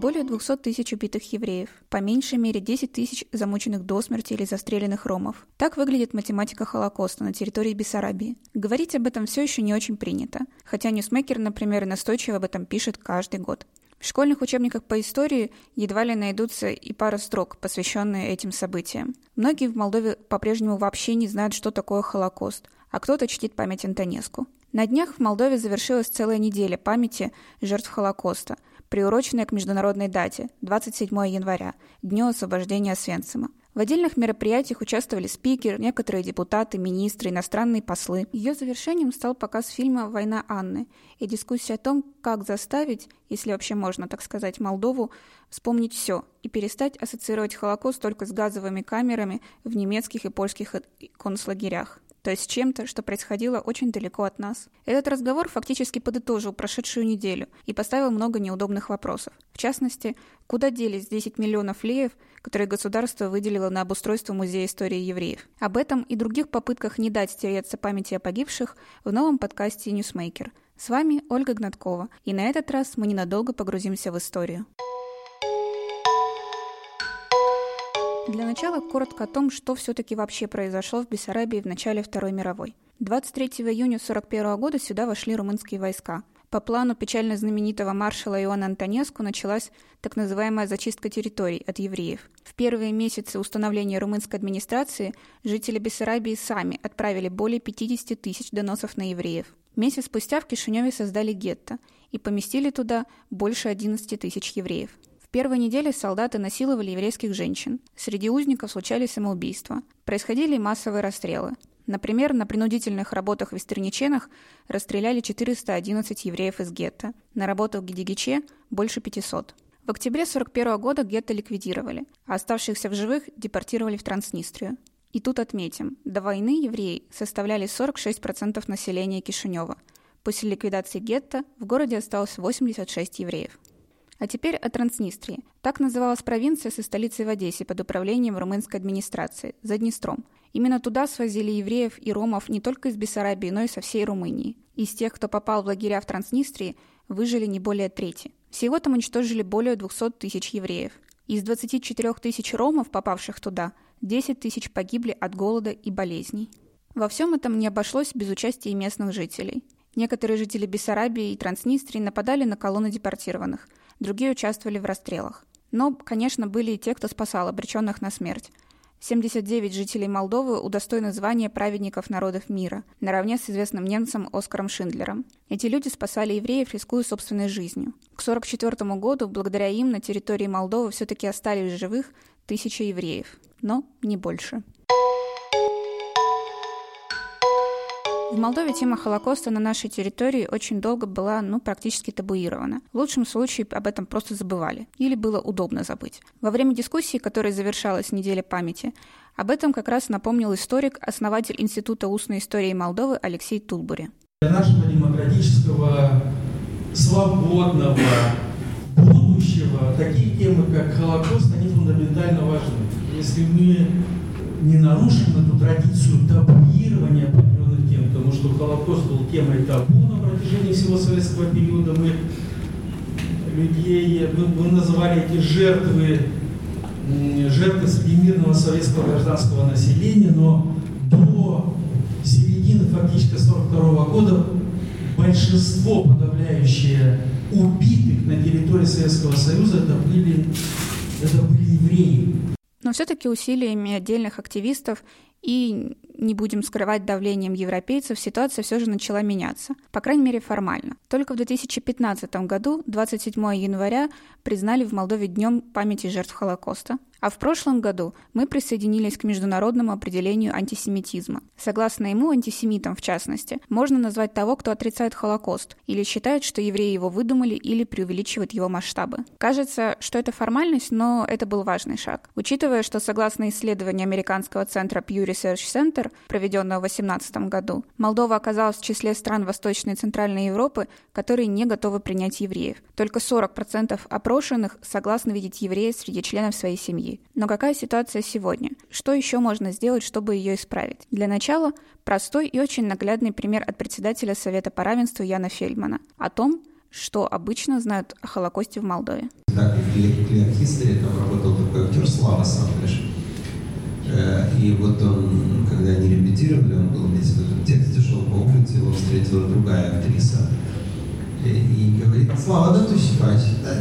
Более 200 тысяч убитых евреев, по меньшей мере 10 тысяч замученных до смерти или застреленных ромов. Так выглядит математика Холокоста на территории Бессарабии. Говорить об этом все еще не очень принято, хотя Ньюсмейкер, например, настойчиво об этом пишет каждый год. В школьных учебниках по истории едва ли найдутся и пара строк, посвященные этим событиям. Многие в Молдове по-прежнему вообще не знают, что такое Холокост, а кто-то чтит память Антонеску. На днях в Молдове завершилась целая неделя памяти жертв Холокоста, приуроченная к международной дате – 27 января, Дню освобождения Освенцима. В отдельных мероприятиях участвовали спикеры, некоторые депутаты, министры, иностранные послы. Ее завершением стал показ фильма «Война Анны» и дискуссия о том, как заставить, если вообще можно так сказать, Молдову вспомнить все и перестать ассоциировать Холокост только с газовыми камерами в немецких и польских концлагерях то есть чем-то, что происходило очень далеко от нас. Этот разговор фактически подытожил прошедшую неделю и поставил много неудобных вопросов. В частности, куда делись 10 миллионов леев, которые государство выделило на обустройство Музея истории евреев. Об этом и других попытках не дать стереться памяти о погибших в новом подкасте «Ньюсмейкер». С вами Ольга Гнаткова, и на этот раз мы ненадолго погрузимся в историю. Для начала коротко о том, что все-таки вообще произошло в Бессарабии в начале Второй мировой. 23 июня 1941 года сюда вошли румынские войска. По плану печально знаменитого маршала Иоанна Антонеску началась так называемая зачистка территорий от евреев. В первые месяцы установления румынской администрации жители Бессарабии сами отправили более 50 тысяч доносов на евреев. Месяц спустя в Кишиневе создали гетто и поместили туда больше 11 тысяч евреев первой неделе солдаты насиловали еврейских женщин. Среди узников случались самоубийства. Происходили массовые расстрелы. Например, на принудительных работах в Истерниченах расстреляли 411 евреев из гетто. На работах в Гидигиче – больше 500. В октябре 1941 года гетто ликвидировали, а оставшихся в живых депортировали в Транснистрию. И тут отметим, до войны евреи составляли 46% населения Кишинева. После ликвидации гетто в городе осталось 86 евреев. А теперь о Транснистрии. Так называлась провинция со столицей в Одессе под управлением румынской администрации, за Днестром. Именно туда свозили евреев и ромов не только из Бессарабии, но и со всей Румынии. Из тех, кто попал в лагеря в Транснистрии, выжили не более трети. Всего там уничтожили более 200 тысяч евреев. Из 24 тысяч ромов, попавших туда, 10 тысяч погибли от голода и болезней. Во всем этом не обошлось без участия местных жителей. Некоторые жители Бессарабии и Транснистрии нападали на колонны депортированных – другие участвовали в расстрелах. Но, конечно, были и те, кто спасал обреченных на смерть. 79 жителей Молдовы удостоены звания праведников народов мира, наравне с известным немцем Оскаром Шиндлером. Эти люди спасали евреев, рискуя собственной жизнью. К 1944 году, благодаря им, на территории Молдовы все-таки остались живых тысячи евреев, но не больше. В Молдове тема Холокоста на нашей территории очень долго была, ну, практически табуирована. В лучшем случае об этом просто забывали. Или было удобно забыть. Во время дискуссии, которая завершалась неделя памяти, об этом как раз напомнил историк, основатель Института устной истории Молдовы Алексей Тулбури. Для нашего демократического, свободного будущего такие темы, как Холокост, они фундаментально важны. Если мы не нарушим эту традицию табуирования что Холокост был темой табу на протяжении всего советского периода. Мы людей, мы, мы называли эти жертвы жертвы среди мирного советского гражданского населения, но до середины фактически 42 года большинство подавляющее убитых на территории Советского Союза это были, это были евреи. Но все-таки усилиями отдельных активистов и не будем скрывать давлением европейцев, ситуация все же начала меняться, по крайней мере формально. Только в 2015 году, 27 января, признали в Молдове Днем памяти жертв Холокоста, а в прошлом году мы присоединились к международному определению антисемитизма. Согласно ему, антисемитом в частности, можно назвать того, кто отрицает Холокост или считает, что евреи его выдумали или преувеличивают его масштабы. Кажется, что это формальность, но это был важный шаг. Учитывая, что согласно исследованию американского центра Pew Research Center, проведенного в 2018 году, Молдова оказалась в числе стран Восточной и Центральной Европы, которые не готовы принять евреев. Только 40% опрошенных согласны видеть евреев среди членов своей семьи. Но какая ситуация сегодня? Что еще можно сделать, чтобы ее исправить? Для начала простой и очень наглядный пример от председателя Совета по равенству Яна Фельдмана о том, что обычно знают о Холокосте в Молдове. Так, в History там работал такой актер Слава Сандриш. Э, и вот он, когда они репетировали, он был вместе в этом тексте, шел по улице, его встретила другая актриса. И, и говорит, Слава, да tu faci? Да,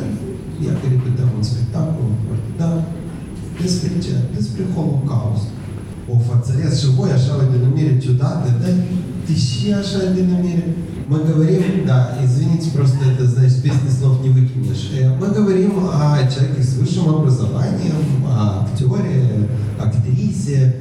я перепытал un spectacol. Да, despre ce? Despre Holocaust. O fațăreați și voi așa o denumire ciudată, dar deși așa denumire? Мы говорим, да, извините, просто это, знаешь, песни слов не выкинешь. Мы говорим о человеке с высшим образованием, о актере, актрисе.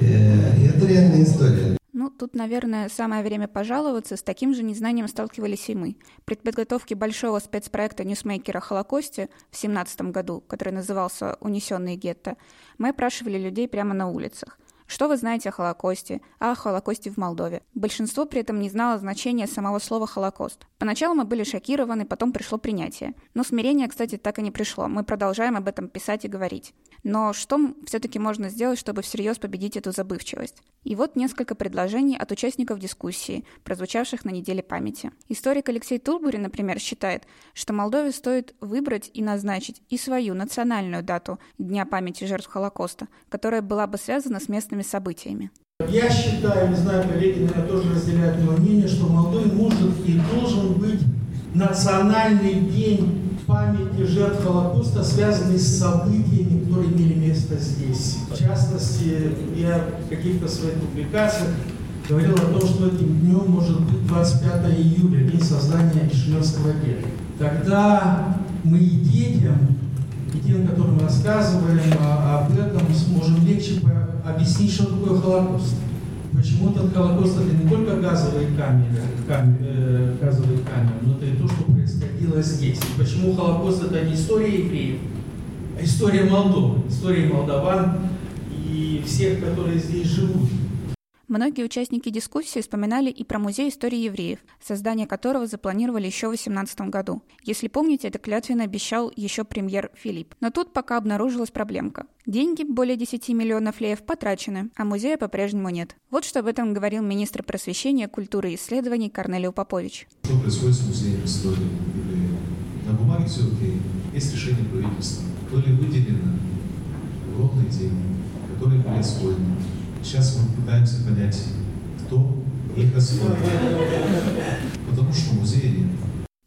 И это реальная история. Тут, наверное, самое время пожаловаться. С таким же незнанием сталкивались и мы. При подготовке большого спецпроекта ньюсмейкера о Холокосте в 17 году, который назывался «Унесенные гетто», мы опрашивали людей прямо на улицах. Что вы знаете о Холокосте, а о Холокосте в Молдове? Большинство при этом не знало значения самого слова «Холокост». Поначалу мы были шокированы, потом пришло принятие. Но смирение, кстати, так и не пришло. Мы продолжаем об этом писать и говорить. Но что все-таки можно сделать, чтобы всерьез победить эту забывчивость? И вот несколько предложений от участников дискуссии, прозвучавших на неделе памяти. Историк Алексей Турбурин, например, считает, что Молдове стоит выбрать и назначить и свою национальную дату Дня памяти жертв Холокоста, которая была бы связана с местными событиями. Я считаю, не знаю, коллеги, наверное, тоже разделяют мое мнение, что в может и должен быть национальный день памяти жертв Холокоста, связанный с событиями, которые имели место здесь. В частности, я в каких-то своих публикациях говорил о том, что этим днем может быть 25 июля, день создания Ишневского гетто. Тогда мы и детям, и тем, которым рассказываем об этом, сможем легче объяснить, что такое Холокост. Почему этот Холокост это не только газовые камеры, камеры, э, газовые камеры, но это и то, что происходило здесь. И почему Холокост это не история евреев, а история Молдовы, история молдаван и всех, которые здесь живут. Многие участники дискуссии вспоминали и про Музей истории евреев, создание которого запланировали еще в 2018 году. Если помните, это клятвенно обещал еще премьер Филипп. Но тут пока обнаружилась проблемка. Деньги, более 10 миллионов леев, потрачены, а музея по-прежнему нет. Вот что об этом говорил министр просвещения, культуры и исследований Корнелио Попович. Что происходит с музеем истории? На бумаге все окей. Есть решение правительства. То ли выделено огромные деньги, которые были Сейчас мы пытаемся понять, кто их освоил. Потому что музея нет.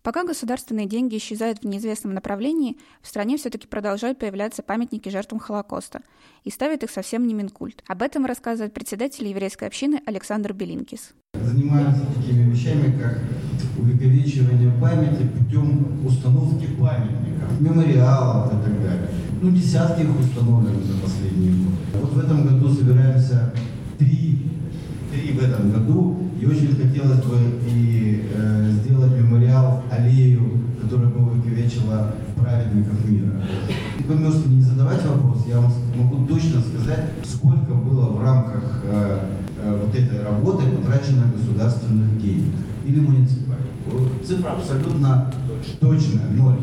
Пока государственные деньги исчезают в неизвестном направлении, в стране все-таки продолжают появляться памятники жертвам Холокоста, и ставит их совсем не Минкульт. Об этом рассказывает председатель еврейской общины Александр Белинкис. Занимаемся такими вещами, как увековечивание памяти путем установки памятников, мемориалов и так далее. Ну, десятки их установлены за последние годы. Вот в этом году собираемся три, три в этом году, и очень хотелось бы и э, сделать мемориал аллею, которая бы увековечила праведников мира. Вы можете не задавать вопрос, я вам могу точно сказать, сколько было в рамках э, э, вот этой работы потрачено государственных денег или муниципальных. Цифра абсолютно точная, ноль.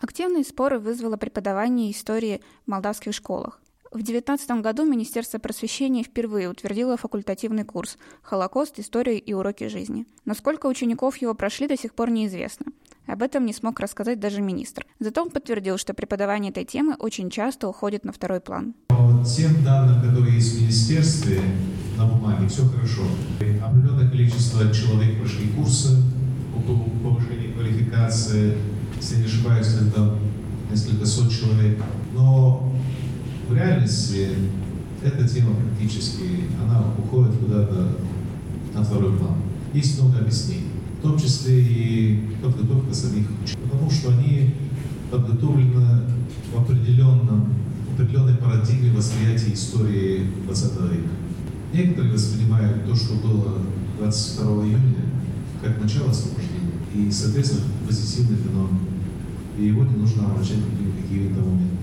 Активные споры вызвало преподавание истории в молдавских школах. В 2019 году Министерство просвещения впервые утвердило факультативный курс «Холокост. История и уроки жизни». Насколько учеников его прошли, до сих пор неизвестно. Об этом не смог рассказать даже министр. Зато он подтвердил, что преподавание этой темы очень часто уходит на второй план. По тем данным, которые есть в министерстве, на бумаге, все хорошо. Определенное количество человек прошли курсы по повышению квалификации, если не ошибаюсь, это несколько сот человек. Но в реальности эта тема практически, она уходит куда-то на второй план. Есть много объяснений, в том числе и подготовка самих ученых, потому что они подготовлены в определенном, в определенной парадигме восприятия истории 20 века. Некоторые воспринимают то, что было 22 июня, как начало освобождения, и, соответственно, позитивный феномен. И его не нужно обращать какими-то моментами.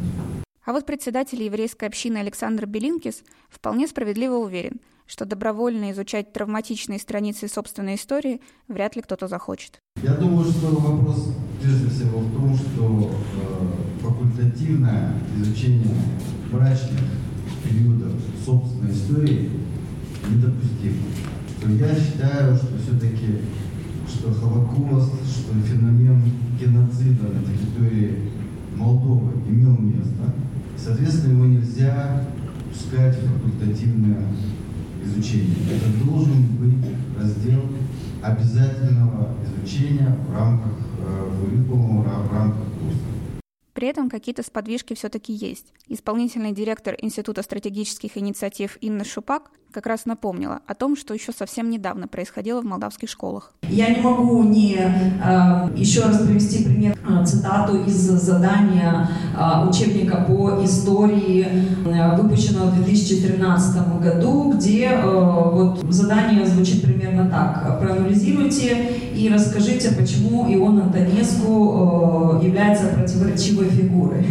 А вот председатель еврейской общины Александр Белинкис вполне справедливо уверен, что добровольно изучать травматичные страницы собственной истории вряд ли кто-то захочет. Я думаю, что вопрос прежде всего в том, что э, факультативное изучение мрачных периодов собственной истории недопустимо. Что я считаю, что все-таки что Холокост, что феномен геноцида на территории Молдовы имел место. Соответственно, его нельзя пускать в факультативное изучение. Это должен быть раздел обязательного изучения в рамках э, curriculum, в рамках курса. При этом какие-то сподвижки все-таки есть. Исполнительный директор Института стратегических инициатив Инна Шупак как раз напомнила о том, что еще совсем недавно происходило в молдавских школах. Я не могу не э, еще раз привести пример, э, цитату из задания э, учебника по истории, выпущенного в 2013 году, где вот задание звучит примерно так. Проанализируйте и расскажите, почему Ион Антонеску является противоречивой фигурой.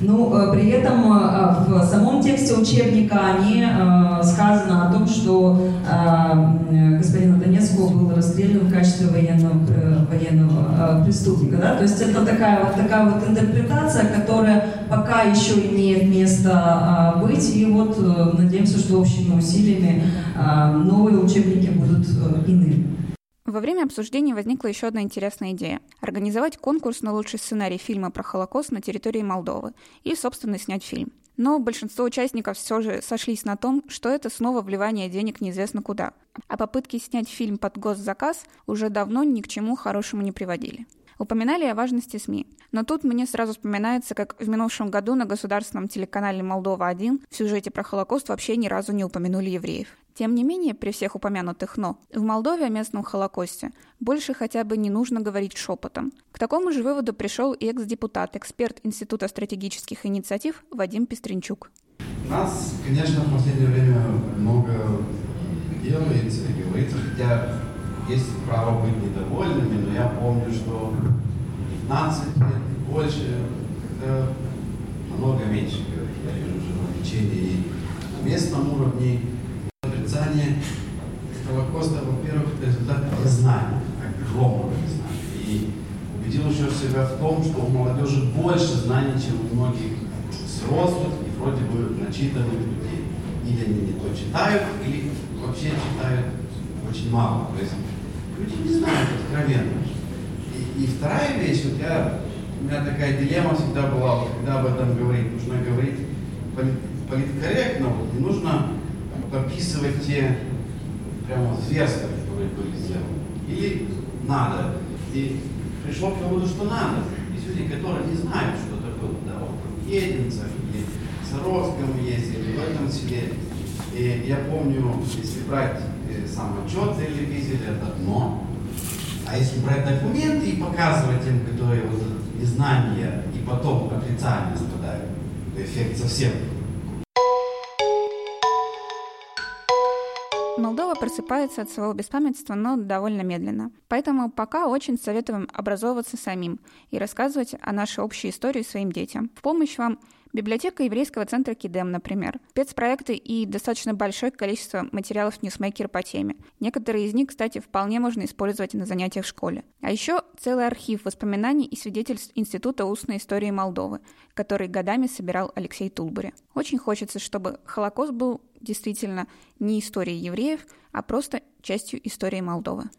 Ну, э, при этом э, в самом тексте учебника не э, сказано о том, что господин Донецко был расстрелян в качестве военного, военного преступника. Да? То есть это такая вот, такая вот интерпретация, которая пока еще имеет место быть. И вот надеемся, что общими усилиями новые учебники будут иными. Во время обсуждения возникла еще одна интересная идея – организовать конкурс на лучший сценарий фильма про Холокост на территории Молдовы и, собственно, снять фильм. Но большинство участников все же сошлись на том, что это снова вливание денег неизвестно куда, а попытки снять фильм под госзаказ уже давно ни к чему хорошему не приводили. Упоминали о важности СМИ. Но тут мне сразу вспоминается, как в минувшем году на государственном телеканале «Молдова-1» в сюжете про Холокост вообще ни разу не упомянули евреев. Тем не менее, при всех упомянутых «но», в Молдове о местном Холокосте больше хотя бы не нужно говорить шепотом. К такому же выводу пришел и экс-депутат, эксперт Института стратегических инициатив Вадим Пестренчук. Нас, конечно, в последнее время много делается и говорится, хотя есть право быть недовольными, но я помню, что 15 лет и больше, когда много меньше говорить. Я вижу уже в лечении на местном уровне, отрицание Холокоста, во-первых, результат незнания, огромного незнания. И убедил еще себя в том, что у молодежи больше знаний, чем у многих взрослых и вроде бы начитанных людей. Или они не то читают, или вообще читают очень мало. То есть люди не знают откровенно. И, и вторая вещь, вот я, у меня такая дилемма всегда была, вот, когда об этом говорить, нужно говорить политкорректно, вот, не нужно пописывать те прямо зверства, которые были сделаны. Или надо. И пришло к выводу, что надо. Есть люди, которые не знают, что было. Да, вот в Единцах, или Саровском ездили, в этом селе. И я помню, если брать э, сам отчет телевизора, это одно. А если брать документы и показывать тем, которые вот незнание и потом отрицание страдают, то эффект совсем Молдова просыпается от своего беспамятства, но довольно медленно. Поэтому пока очень советуем образовываться самим и рассказывать о нашей общей истории своим детям. В помощь вам библиотека еврейского центра Кидем, например, спецпроекты и достаточно большое количество материалов ньюсмейкера по теме. Некоторые из них, кстати, вполне можно использовать на занятиях в школе. А еще целый архив воспоминаний и свидетельств Института устной истории Молдовы, который годами собирал Алексей Тулбури. Очень хочется, чтобы Холокост был действительно не историей евреев, а просто частью истории Молдовы.